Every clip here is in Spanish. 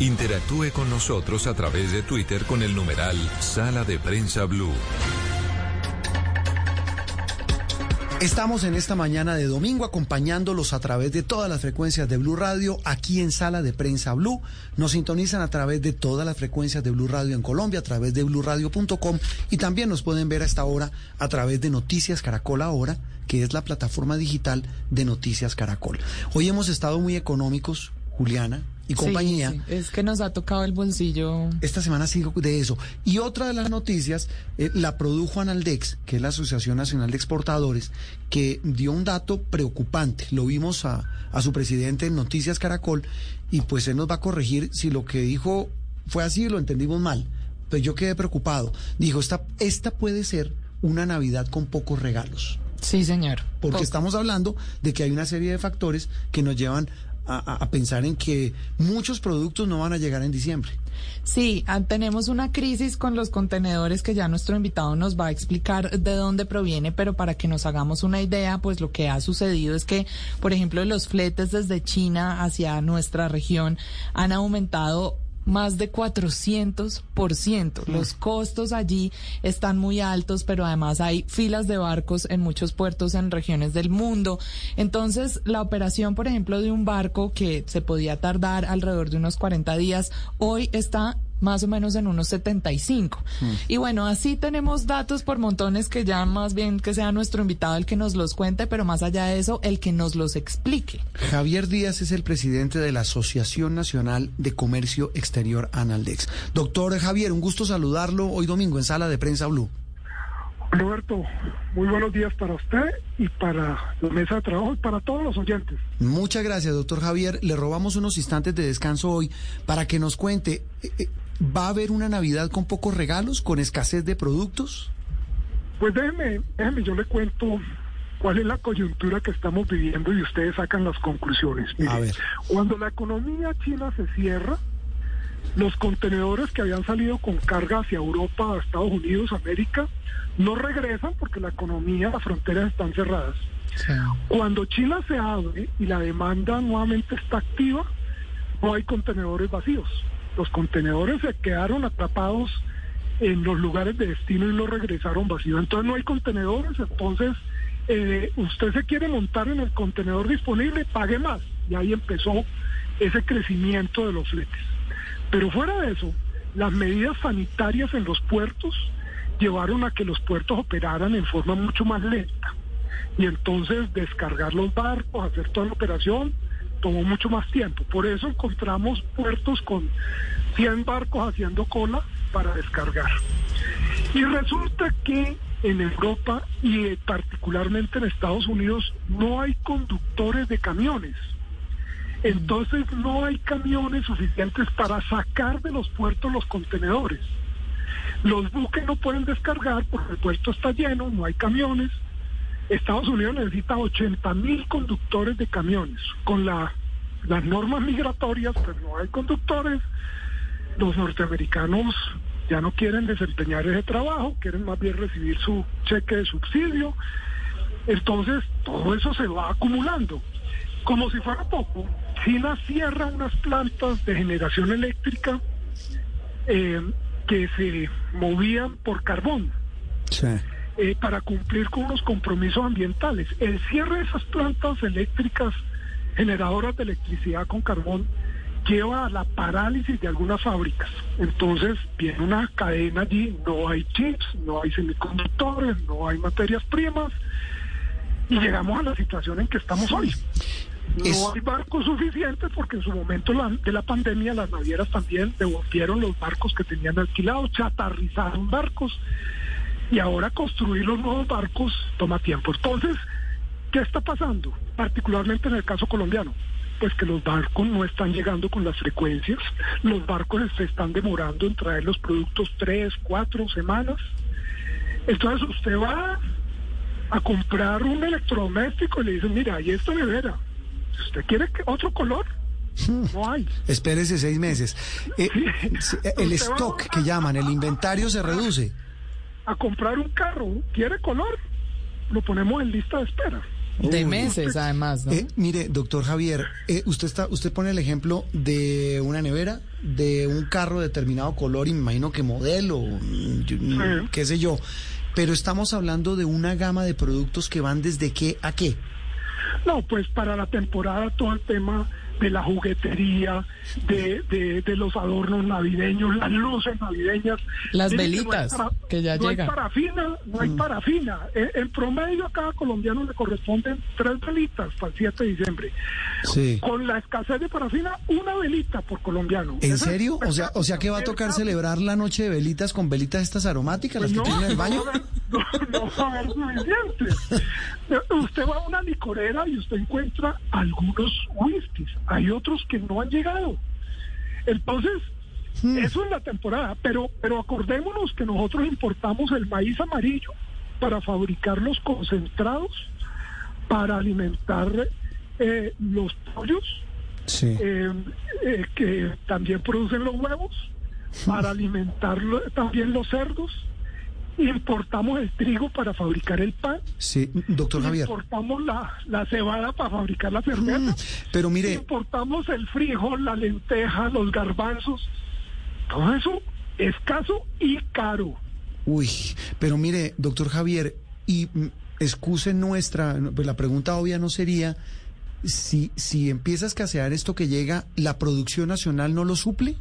Interactúe con nosotros a través de Twitter con el numeral Sala de Prensa Blue. Estamos en esta mañana de domingo acompañándolos a través de todas las frecuencias de Blue Radio aquí en Sala de Prensa Blue. Nos sintonizan a través de todas las frecuencias de Blue Radio en Colombia, a través de bluradio.com y también nos pueden ver a esta hora a través de Noticias Caracol Ahora, que es la plataforma digital de Noticias Caracol. Hoy hemos estado muy económicos, Juliana, y compañía. Sí, Es que nos ha tocado el bolsillo. Esta semana sigo de eso. Y otra de las noticias eh, la produjo Analdex, que es la Asociación Nacional de Exportadores, que dio un dato preocupante. Lo vimos a, a su presidente en Noticias Caracol y pues él nos va a corregir si lo que dijo fue así lo entendimos mal. Pues yo quedé preocupado. Dijo, esta, esta puede ser una Navidad con pocos regalos. Sí, señor. Porque Poco. estamos hablando de que hay una serie de factores que nos llevan a, pensar en que muchos productos no van a llegar en diciembre. Sí, ah, tenemos una crisis con los contenedores que ya nuestro invitado nos va a explicar de dónde proviene, pero para que nos hagamos una idea, pues lo que ha sucedido es que, por ejemplo, los fletes desde China hacia nuestra región han aumentado más de 400%. Los costos allí están muy altos, pero además hay filas de barcos en muchos puertos en regiones del mundo. Entonces, la operación, por ejemplo, de un barco que se podía tardar alrededor de unos 40 días, hoy está más o menos en unos 75. Y bueno, así tenemos datos por montones que ya más bien que sea nuestro invitado el que nos los cuente, pero más allá de eso, el que nos los explique. Javier Díaz es el presidente de la Asociación Nacional de Comercio Exterior Analdex. Doctor Javier, un gusto saludarlo hoy domingo en Sala de Prensa Blue. Roberto, muy buenos días para usted y para la mesa de trabajo y para todos los oyentes. Muchas gracias, doctor Javier. Le robamos unos instantes de descanso hoy para que nos cuente, eh, eh, ¿va a haber una Navidad con pocos regalos, con escasez de productos? Pues déjeme, déjeme, yo le cuento cuál es la coyuntura que estamos viviendo y ustedes sacan las conclusiones. A ver. Cuando la economía china se cierra, los contenedores que habían salido con carga hacia Europa, Estados Unidos, América, no regresan porque la economía, las fronteras están cerradas. Cuando China se abre y la demanda nuevamente está activa, no hay contenedores vacíos. Los contenedores se quedaron atrapados en los lugares de destino y no regresaron vacíos. Entonces no hay contenedores, entonces eh, usted se quiere montar en el contenedor disponible, pague más. Y ahí empezó ese crecimiento de los fletes. Pero fuera de eso, las medidas sanitarias en los puertos llevaron a que los puertos operaran en forma mucho más lenta. Y entonces descargar los barcos, hacer toda la operación, tomó mucho más tiempo. Por eso encontramos puertos con 100 barcos haciendo cola para descargar. Y resulta que en Europa y particularmente en Estados Unidos no hay conductores de camiones. Entonces no hay camiones suficientes para sacar de los puertos los contenedores. Los buques no pueden descargar porque el puerto está lleno, no hay camiones. Estados Unidos necesita 80 mil conductores de camiones. Con la, las normas migratorias, pues no hay conductores. Los norteamericanos ya no quieren desempeñar ese trabajo, quieren más bien recibir su cheque de subsidio. Entonces, todo eso se va acumulando. Como si fuera poco, China cierra unas plantas de generación eléctrica eh, que se movían por carbón Sí. Eh, para cumplir con unos compromisos ambientales. El cierre de esas plantas eléctricas generadoras de electricidad con carbón lleva a la parálisis de algunas fábricas. Entonces viene una cadena allí, no hay chips, no hay semiconductores, no hay materias primas y llegamos a la situación en que estamos hoy. No hay barcos suficientes porque en su momento de la pandemia las navieras también devolvieron los barcos que tenían alquilados, chatarrizaron barcos y ahora construir los nuevos barcos toma tiempo. Entonces, ¿qué está pasando? Particularmente en el caso colombiano. Pues que los barcos no están llegando con las frecuencias, los barcos se están demorando en traer los productos tres, cuatro semanas. Entonces usted va a comprar un electrodoméstico y le dicen, mira, y esta nevera, si usted quiere que- otro color, no hay. Espérese seis meses. Eh, sí, el stock que llaman, el inventario se reduce. A comprar un carro, ¿quiere color? Lo ponemos en lista de espera. De meses, además, ¿no? Eh, mire, doctor Javier, eh, usted está, usted pone el ejemplo de una nevera, de un carro de determinado color, y me imagino que modelo, yo- mm, qué sé yo. Pero estamos hablando de una gama de productos que van desde qué a qué. No, pues para la temporada todo el tema de la juguetería, de, de, de los adornos navideños, las luces navideñas. Las Mire que no velitas, que ya no llegan. hay parafina, no hay parafina. En, en promedio a cada colombiano le corresponden tres velitas para el 7 de diciembre. Sí. Con la escasez de parafina, una velita por colombiano. ¿En serio? O sea, o sea que va a tocar celebrar la noche de velitas con velitas estas aromáticas, las Pues que tienen en el baño. No, no, va a haber suficiente. Usted va a una licorera y usted encuentra algunos whiskies. Hay otros que no han llegado. Entonces, eso es la temporada. Pero, pero acordémonos que nosotros importamos el maíz amarillo para fabricar los concentrados, para alimentar eh, los pollos, Sí. eh, eh, que también producen los huevos, para alimentar también los cerdos. Importamos el trigo para fabricar el pan. Sí, doctor Javier. Importamos la, la cebada para fabricar la cerveza. Mm, Pero mire, Importamos el frijol, la lenteja, los garbanzos. Todo eso escaso y caro. Uy, pero mire, doctor Javier, y mm, excuse nuestra, pues la pregunta obvia no sería si, si empieza a escasear esto que llega, ¿la producción nacional no lo suple?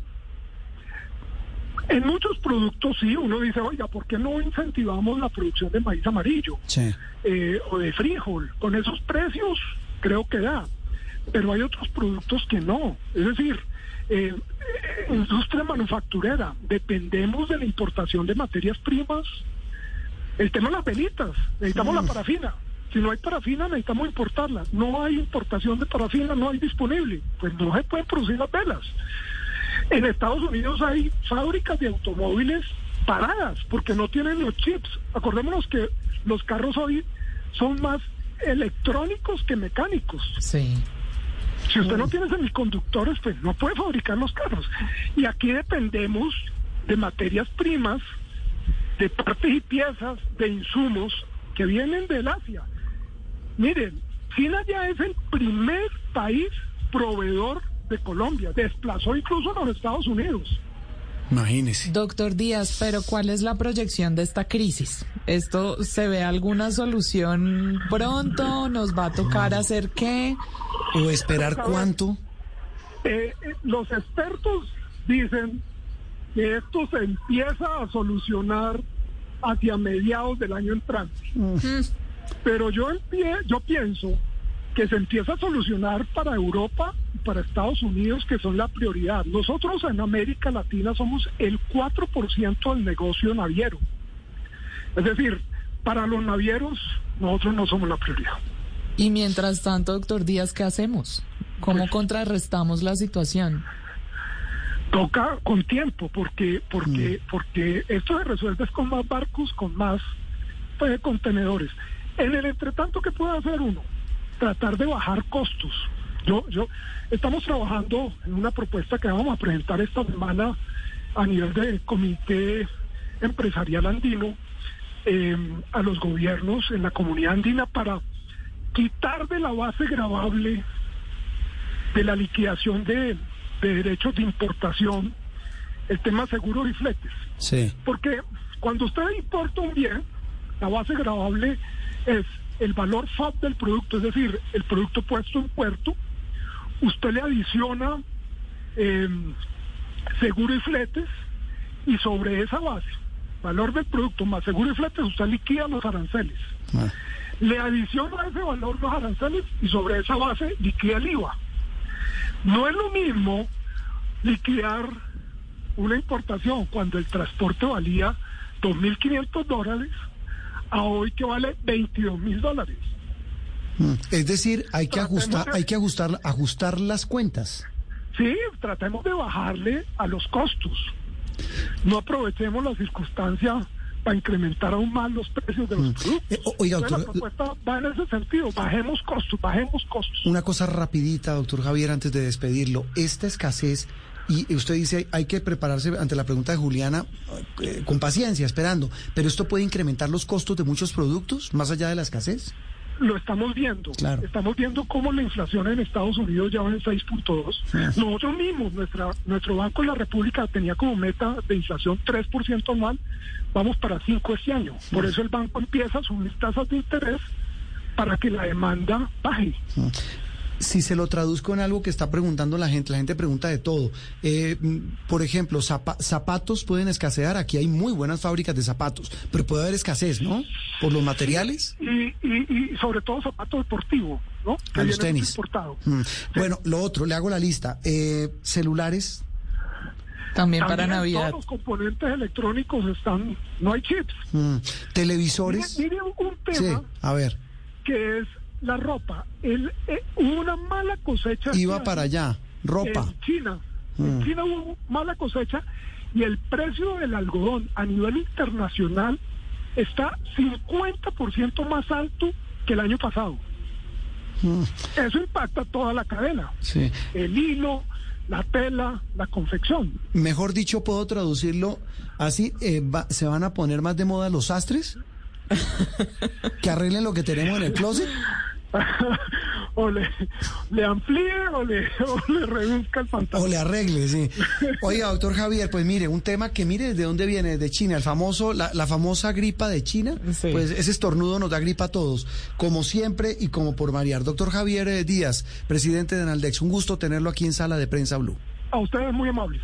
En muchos productos sí, uno dice, oiga, ¿por qué no incentivamos la producción de maíz amarillo? Sí. eh, o de frijol. Con esos precios creo que da, pero hay otros productos que no. Es decir, eh, eh, industria manufacturera, dependemos de la importación de materias primas. El tema de las velitas, necesitamos la parafina. Si no hay parafina, necesitamos importarla. No hay importación de parafina, no hay disponible. Pues no se pueden producir las velas. En Estados Unidos hay fábricas de automóviles paradas porque no tienen los chips. Acordémonos que los carros hoy son más electrónicos que mecánicos. Sí. Si usted no tiene semiconductores, pues no puede fabricar los carros. Y aquí dependemos de materias primas, de partes y piezas, de insumos que vienen del Asia. Miren, China ya es el primer país proveedor de Colombia. Desplazó incluso a los Estados Unidos. Imagínese. Doctor Díaz, pero ¿cuál es la proyección de esta crisis? ¿Esto se ve alguna solución pronto? ¿Nos va a tocar hacer qué? ¿O esperar cuánto? Eh, eh, los expertos dicen que esto se empieza a solucionar hacia mediados del año entrante. Pero yo, empie- yo pienso que se empieza a solucionar para Europa y para Estados Unidos, que son la prioridad. Nosotros en América Latina somos el 4% del negocio naviero. Es decir, para los navieros nosotros no somos la prioridad. Y mientras tanto, doctor Díaz, ¿qué hacemos? ¿Cómo contrarrestamos la situación? toca con tiempo porque porque porque esto se resuelve es con más barcos con más pues, contenedores en el entretanto que puede hacer uno tratar de bajar costos yo yo estamos trabajando en una propuesta que vamos a presentar esta semana a nivel del comité empresarial andino eh, a los gobiernos en la comunidad andina para quitar de la base gravable de la liquidación de, de derechos de importación el tema seguros y fletes. Sí. Porque cuando usted importa un bien, la base gravable es el valor FAB del producto, es decir, el producto puesto en puerto, usted le adiciona eh, seguro y fletes y sobre esa base, valor del producto más seguro y fletes, usted liquida los aranceles. Ah. Le adiciona a ese valor los aranceles y sobre esa base liquida el IVA. No es lo mismo liquidar una importación cuando el transporte valía 2.500 dólares a hoy que vale 22 mil dólares. Mm. Es decir, hay que Tratemos ajustar, de- hay que ajustar, ajustar las cuentas. Sí, tratemos de bajarle a los costos. No aprovechemos la circunstancia para incrementar aún más los precios de los productos. Eh, oiga, Entonces, la doctor, propuesta va en ese sentido. Bajemos costos, bajemos costos. Una cosa rapidita, doctor Javier, antes de despedirlo. Esta escasez, y usted dice, hay que prepararse ante la pregunta de Juliana eh, con paciencia, esperando, pero esto puede incrementar los costos de muchos productos, más allá de la escasez. Lo estamos viendo. Claro. Estamos viendo cómo la inflación en Estados Unidos ya va en 6.2. Nosotros mismos, nuestra, nuestro Banco de la República tenía como meta de inflación 3% anual, vamos para 5 este año. Por eso el banco empieza a subir tasas de interés para que la demanda baje. Si se lo traduzco en algo que está preguntando la gente, la gente pregunta de todo. Eh, mm, por ejemplo, zapa- zapatos pueden escasear. Aquí hay muy buenas fábricas de zapatos, pero puede haber escasez, ¿no? Por los materiales. Y, y, y sobre todo zapato deportivo, ¿no? A los tenis. Mm. Bueno, lo otro, le hago la lista. Eh, celulares. También para También Navidad. Todos los componentes electrónicos están, no hay chips. mm, televisores. mire un, un Sí, tema a ver, que es la ropa. El, eh, hubo una mala cosecha. iba para allá. Ropa. En China. Mm. En China hubo mala cosecha y el precio del algodón a nivel internacional está 50% más alto que el año pasado. Mm, Eso impacta toda la cadena. sí. El hilo, la tela, la confección. Mejor dicho, puedo traducirlo así. eh, va- ¿Se van a poner más de moda los sastres? que arreglen lo que tenemos en el closet. o le, le amplíe o le, o le reduzca el O pantalón. le arregle, sí. Oiga, doctor Javier, pues mire, un tema que mire de dónde viene, de China, el famoso, la, la famosa gripa de China, Sí. pues ese estornudo nos da gripa a todos, como siempre y como por variar. Doctor Javier eh, Díaz, presidente de Naldex, un gusto tenerlo aquí en Sala de Prensa Blue. A ustedes muy amables.